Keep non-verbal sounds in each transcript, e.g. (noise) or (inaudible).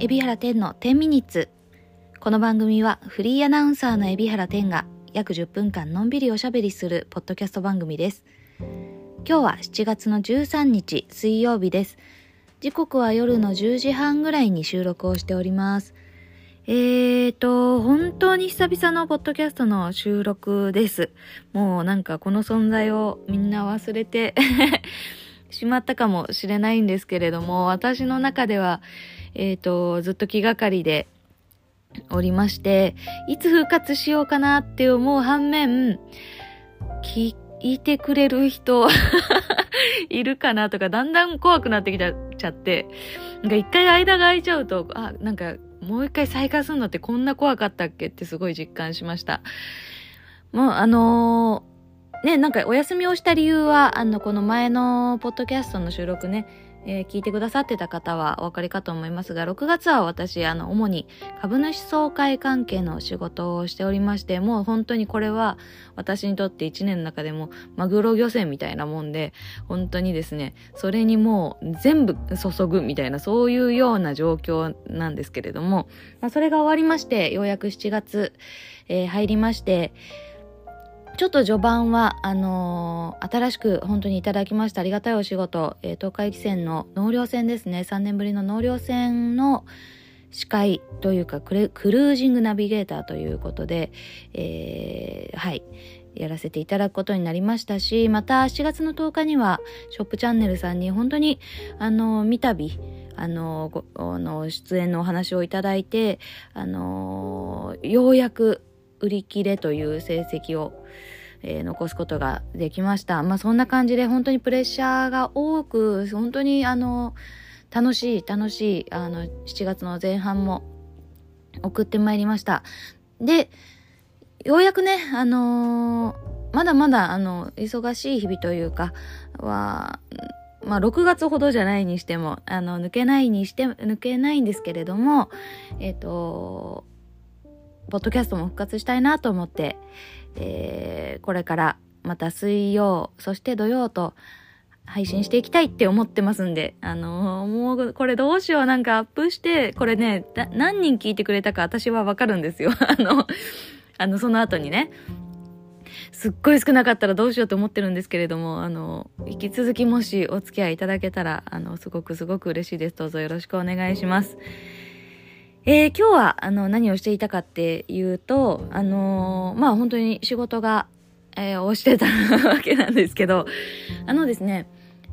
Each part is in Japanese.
海老原天の10ミニッツ。この番組はフリーアナウンサーの海老原天が約10分間のんびりおしゃべりするポッドキャスト番組です。今日は7月の13日水曜日です。時刻は夜の10時半ぐらいに収録をしております。えーと、本当に久々のポッドキャストの収録です。もうなんかこの存在をみんな忘れて (laughs) しまったかもしれないんですけれども、私の中では、えっ、ー、と、ずっと気がかりでおりまして、いつ復活しようかなって思う反面、聞いてくれる人 (laughs) いるかなとか、だんだん怖くなってきちゃって、なんか一回間が空いちゃうと、あ、なんかもう一回再開するのってこんな怖かったっけってすごい実感しました。もうあのー、ね、なんかお休みをした理由は、あの、この前のポッドキャストの収録ね、えー、聞いてくださってた方はお分かりかと思いますが、6月は私、あの、主に株主総会関係の仕事をしておりまして、もう本当にこれは私にとって1年の中でもマグロ漁船みたいなもんで、本当にですね、それにもう全部注ぐみたいな、そういうような状況なんですけれども、まあ、それが終わりまして、ようやく7月、えー、入りまして、ちょっと序盤は、あのー、新しく本当にいただきましたありがたいお仕事、えー、東海汽船の納涼船ですね。3年ぶりの納涼船の司会というかクルージングナビゲーターということで、えー、はい、やらせていただくことになりましたし、また7月の10日にはショップチャンネルさんに本当に、あの、三度、あの、あの出演のお話をいただいて、あの、ようやく売り切れという成績を、えー、残すことができました。まあそんな感じで本当にプレッシャーが多く、本当にあの、楽しい楽しい、あの、7月の前半も送ってまいりました。で、ようやくね、あのー、まだまだ、あの、忙しい日々というか、は、まあ、6月ほどじゃないにしても、あの、抜けないにして、抜けないんですけれども、えっ、ー、と、ポッドキャストも復活したいなと思って、えー、これからまた水曜、そして土曜と配信していきたいって思ってますんで、あのー、もうこれどうしようなんかアップして、これね、何人聞いてくれたか私はわかるんですよ。(laughs) あの、あの、その後にね。すっごい少なかったらどうしようと思ってるんですけれども、あの、引き続きもしお付き合いいただけたら、あの、すごくすごく嬉しいです。どうぞよろしくお願いします。えー、今日はあの何をしていたかっていうと、あのー、まあ本当に仕事が、えー、をしてたわけなんですけど、あのですね、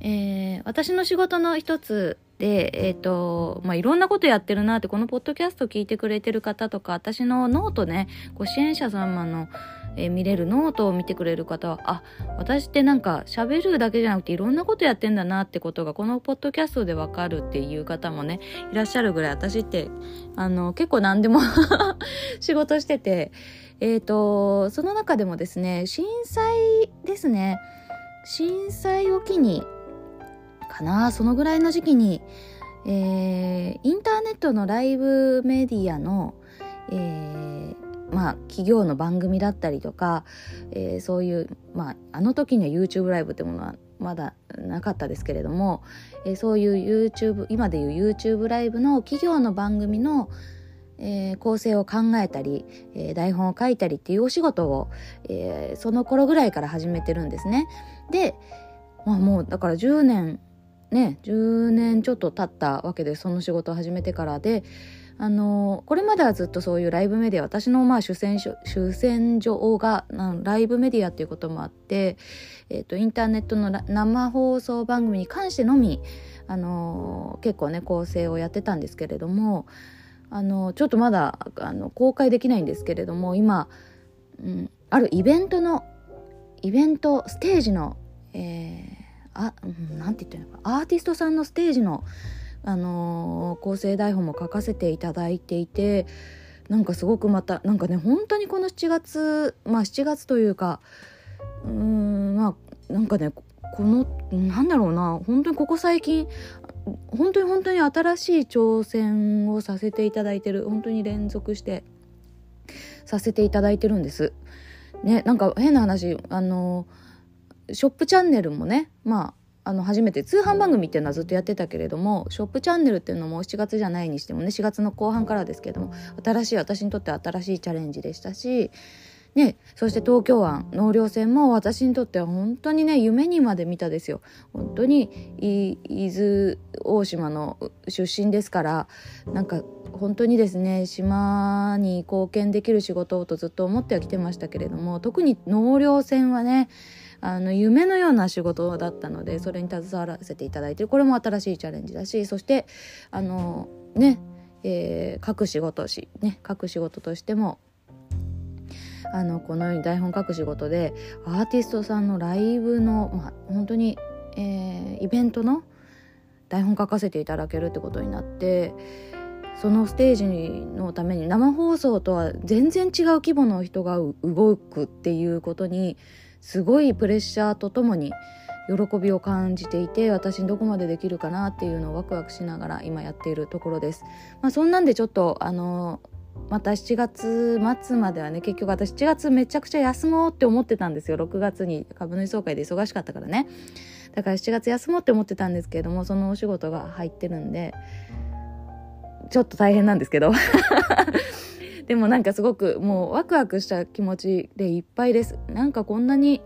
えー、私の仕事の一つで、えっ、ー、と、まあ、いろんなことやってるなって、このポッドキャスト聞いてくれてる方とか、私のノートね、ご支援者様の、え、見れるノートを見てくれる方は、あ、私ってなんか喋るだけじゃなくていろんなことやってんだなってことがこのポッドキャストでわかるっていう方もね、いらっしゃるぐらい私って、あの、結構何でも (laughs) 仕事してて、えっ、ー、と、その中でもですね、震災ですね、震災を機に、かな、そのぐらいの時期に、えー、インターネットのライブメディアの、えー、まあ、企業の番組だったりとか、えー、そういう、まあ、あの時には YouTube ライブってものはまだなかったですけれども、えー、そういう YouTube 今でいう YouTube ライブの企業の番組の、えー、構成を考えたり、えー、台本を書いたりっていうお仕事を、えー、その頃ぐらいから始めてるんですね。で、まあ、もうだから10年ね10年ちょっと経ったわけでその仕事を始めてからであのこれまではずっとそういうライブメディア私のまあ主戦主戦場がライブメディアっていうこともあって、えーと、インターネットの生放送番組に関してのみあの結構ね構成をやってたんですけれどもあのちょっとまだあの公開できないんですけれども今、うん、あるイベントのイベントステージの、えー、あなんて言ったらいいのかアーティストさんのステージのあのー、構成台本も書かせていただいていてなんかすごくまたなんかね本当にこの7月まあ7月というかうーんまあなんかねこのなんだろうな本当にここ最近本当に本当に新しい挑戦をさせていただいてる本当に連続してさせていただいてるんです。ねなんか変な話あのショップチャンネルもねまあの初めて通販番組っていうのはずっとやってたけれどもショップチャンネルっていうのも7月じゃないにしてもね4月の後半からですけれども新しい私にとっては新しいチャレンジでしたしね、そして東京湾納涼船も私にとっては本当にね夢にまで見たですよ。本当に伊豆大島の出身ですからなんか本当にですね島に貢献できる仕事をとずっと思ってはきてましたけれども特に納涼船はねあの夢のような仕事だったのでそれに携わらせていただいてこれも新しいチャレンジだしそしてあのね、えー、各仕事しね各仕事としてもあのこのように台本書く仕事でアーティストさんのライブの、まあ、本当に、えー、イベントの台本書かせていただけるってことになってそのステージのために生放送とは全然違う規模の人が動くっていうことにすごいプレッシャーとともに喜びを感じていて私にどこまでできるかなっていうのをワクワクしながら今やっているところです。まあ、そんなんでちょっとあのまた7月末まではね結局私7月めちゃくちゃ休もうって思ってたんですよ。6月に株主総会で忙しかったからね。だから7月休もうって思ってたんですけれどもそのお仕事が入ってるんでちょっと大変なんですけど。でもなんかすごくもうワクワクした気持ちでいっぱいです。なんかこんなに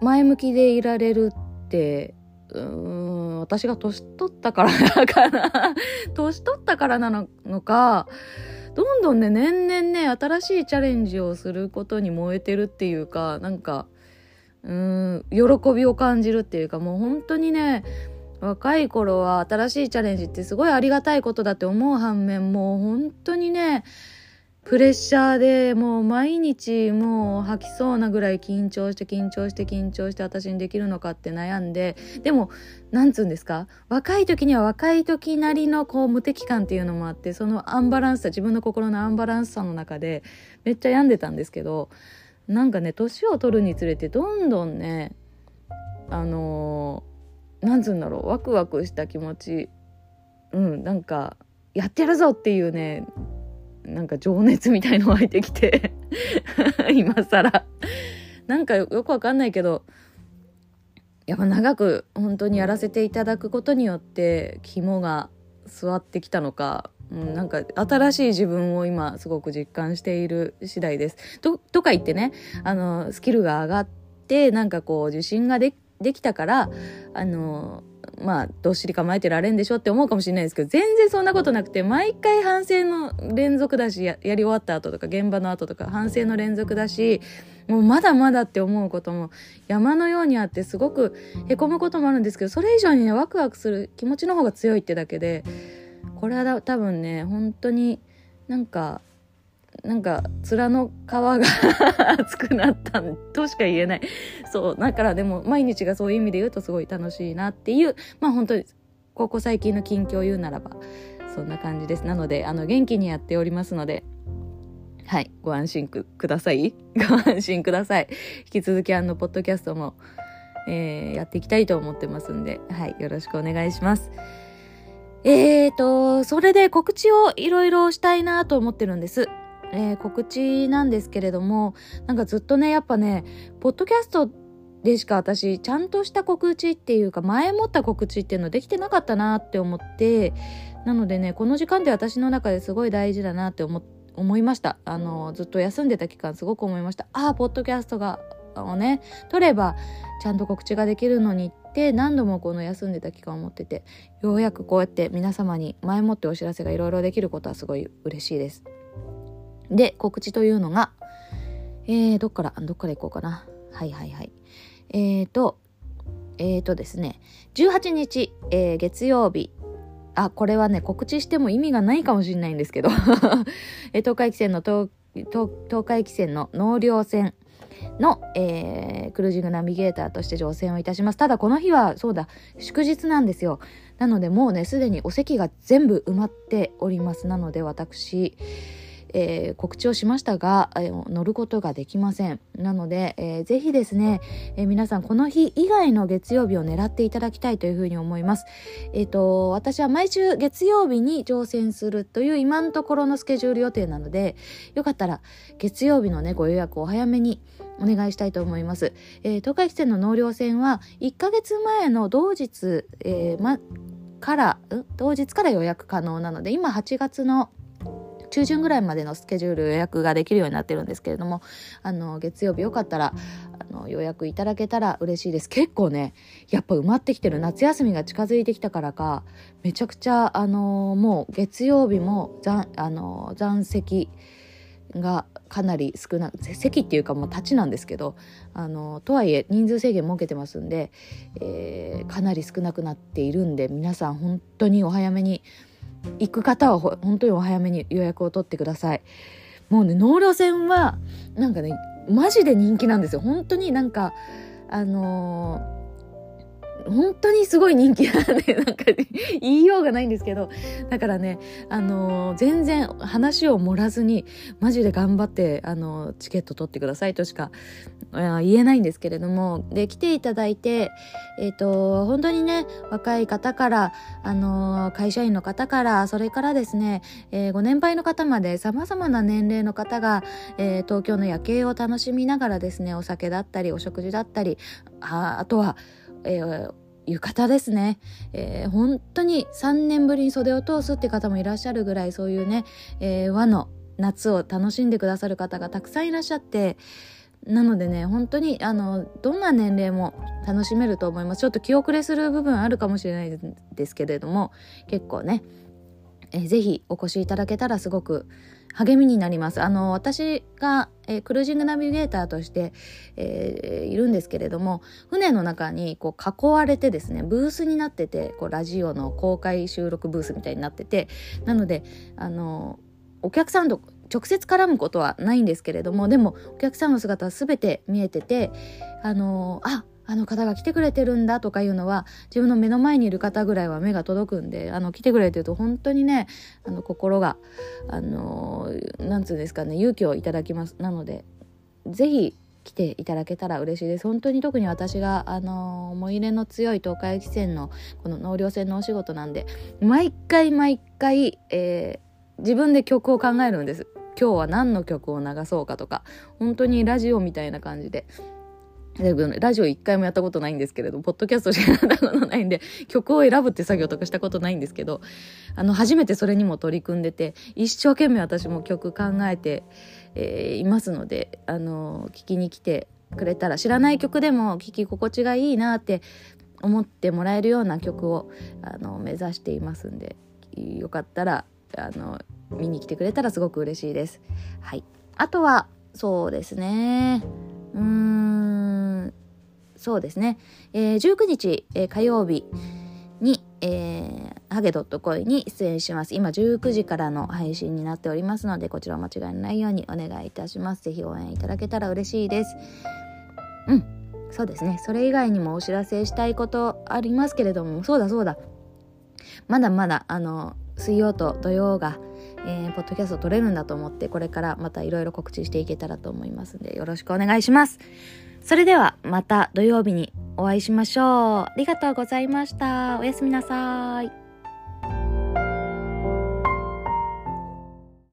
前向きでいられるってうん私が年取ったからだから年取ったからなのかどんどんね年々ね新しいチャレンジをすることに燃えてるっていうかなんかうん喜びを感じるっていうかもう本当にね若い頃は新しいチャレンジってすごいありがたいことだって思う反面もう本当にねプレッシャーでもう毎日もう吐きそうなぐらい緊張して緊張して緊張して私にできるのかって悩んででもなんつうんですか？若い時には若い時なりのこう無敵感っていうのもあってそのアンバランスさ自分の心のアンバランスさの中でめっちゃ病んでたんですけどなんかね年を取るにつれてどんどんねあのーなんつうんだろうワクワクした気持ちうんなんかやってやるぞっていうねなんか情熱みたいの湧いてきて (laughs) 今更なんかよくわかんないけどやっぱ長く本当にやらせていただくことによって肝が座ってきたのか、うん、なんか新しい自分を今すごく実感している次第です。ととか言ってねあのスキルが上がってなんかこう自信がでできたからあのまあどっしり構えてられんでしょって思うかもしれないですけど全然そんなことなくて毎回反省の連続だしやり終わった後とか現場の後とか反省の連続だしもうまだまだって思うことも山のようにあってすごくへこむこともあるんですけどそれ以上にねワクワクする気持ちの方が強いってだけでこれは多分ね本当になんかなんか面の皮が厚くなったとしか言えないそうだからでも毎日がそういう意味で言うとすごい楽しいなっていうまあ本当にここ最近の近況を言うならばそんな感じですなのであの元気にやっておりますのではいご安心くださいご安心ください引き続きあのポッドキャストも、えー、やっていきたいと思ってますんではいよろしくお願いしますえーと、それで告知をいろいろしたいなと思ってるんです。えー、告知なんですけれども、なんかずっとね、やっぱね、ポッドキャストでしか私、ちゃんとした告知っていうか、前もった告知っていうのできてなかったなって思って、なのでね、この時間で私の中ですごい大事だなって思思いました。あの、ずっと休んでた期間すごく思いました。ああ、ポッドキャストが、をね、取れば、ちゃんと告知ができるのにって何度もこの休んでた期間を持ってて、ようやくこうやって皆様に前もってお知らせがいろいろできることはすごい嬉しいです。で、告知というのが、えー、どっから、どっから行こうかな。はいはいはい。えーと、えーとですね、18日、えー、月曜日、あ、これはね、告知しても意味がないかもしれないんですけど、(laughs) え東海汽船の東、東東海汽船の納涼船の、えー、クルージングナビゲーターとして乗船をいたします。ただこの日は、そうだ、祝日なんですよ。なのでもうね、すでにお席が全部埋まっております。なので私、えー、告知をしましたが、えー、乗ることができません。なので、えー、ぜひですね、えー、皆さんこの日以外の月曜日を狙っていただきたいというふうに思います。えっ、と、私は毎週月曜日に乗船するという今のところのスケジュール予定なので、よかったら月曜日のね、ご予約を早めにお願いしたいと思います。えー、東海汽船の納涼船は1ヶ月前の同日、えー、ま、から、同日から予約可能なので、今8月の中旬ぐらいまでのスケジュール予約ができるようになってるんですけれどもあの月曜日よかったらあの予約いただけたら嬉しいです。結構ねやっぱ埋まってきてる。夏休みが近づいてきたからかめちゃくちゃあのもう月曜日も残あの残席がかなり少な席っていうかもう立ちなんですけどあのとはいえ人数制限設けてますんで、えー、かなり少なくなっているんで皆さん本当にお早めに行く方は本当にお早めに予約を取ってください。もうね、納涼船は、なんかね、マジで人気なんですよ。本当になんか、あのー本当にすごい人気なんで、なんか、言いようがないんですけど、だからね、あのー、全然話を盛らずに、マジで頑張って、あのー、チケット取ってくださいとしか、言えないんですけれども、で、来ていただいて、えっ、ー、と、本当にね、若い方から、あの会社員の方から、それからですね、えご年配の方まで様々な年齢の方が、え東京の夜景を楽しみながらですね、お酒だったり、お食事だったり、ああとは、えー、浴衣ですね、えー、本当に3年ぶりに袖を通すって方もいらっしゃるぐらいそういうね、えー、和の夏を楽しんでくださる方がたくさんいらっしゃってなのでね本当にあのどんな年齢も楽しめると思います。ちょっと気遅れする部分あるかもしれないですけれども結構ね、えー、ぜひお越しいただけたらすごく励みになります。あの、私が、えー、クルージングナビゲーターとして、えー、いるんですけれども、船の中にこう囲われてですね、ブースになってて、こうラジオの公開収録ブースみたいになってて、なので、あの、お客さんと直接絡むことはないんですけれども、でもお客さんの姿は全て見えてて、あの、あ、あの方が来てくれてるんだとかいうのは自分の目の前にいる方ぐらいは目が届くんであの来てくれてると本当にねあの心があのなんつうんですかね勇気をいただきます。なので是非来ていただけたら嬉しいです。本当に特に私があの思い入れの強い東海汽船のこの納涼船のお仕事なんで毎回毎回、えー、自分で曲を考えるんです。今日は何の曲を流そうかとか本当にラジオみたいな感じでラジオ一回もやったことないんですけれど、ポッドキャストしかやったことないんで、(laughs) 曲を選ぶって作業とかしたことないんですけど、あの、初めてそれにも取り組んでて、一生懸命私も曲考えて、えー、いますので、あの、聞きに来てくれたら、知らない曲でも聴き心地がいいなって思ってもらえるような曲を、あの、目指していますんで、よかったら、あの、見に来てくれたらすごく嬉しいです。はい。あとは、そうですね。うーん、そうですね。えー、19日、えー、火曜日に、えー、ハゲドットコイに出演します。今19時からの配信になっておりますので、こちらを間違いないようにお願いいたします。ぜひ応援いただけたら嬉しいです。うん。そうですね。それ以外にもお知らせしたいことありますけれども、そうだそうだ。まだまだ、あの、水曜と土曜が、えー、ポッドキャスト撮れるんだと思って、これからまたいろいろ告知していけたらと思いますんで、よろしくお願いします。それでは、また土曜日にお会いしましょう。ありがとうございました。おやすみなさい。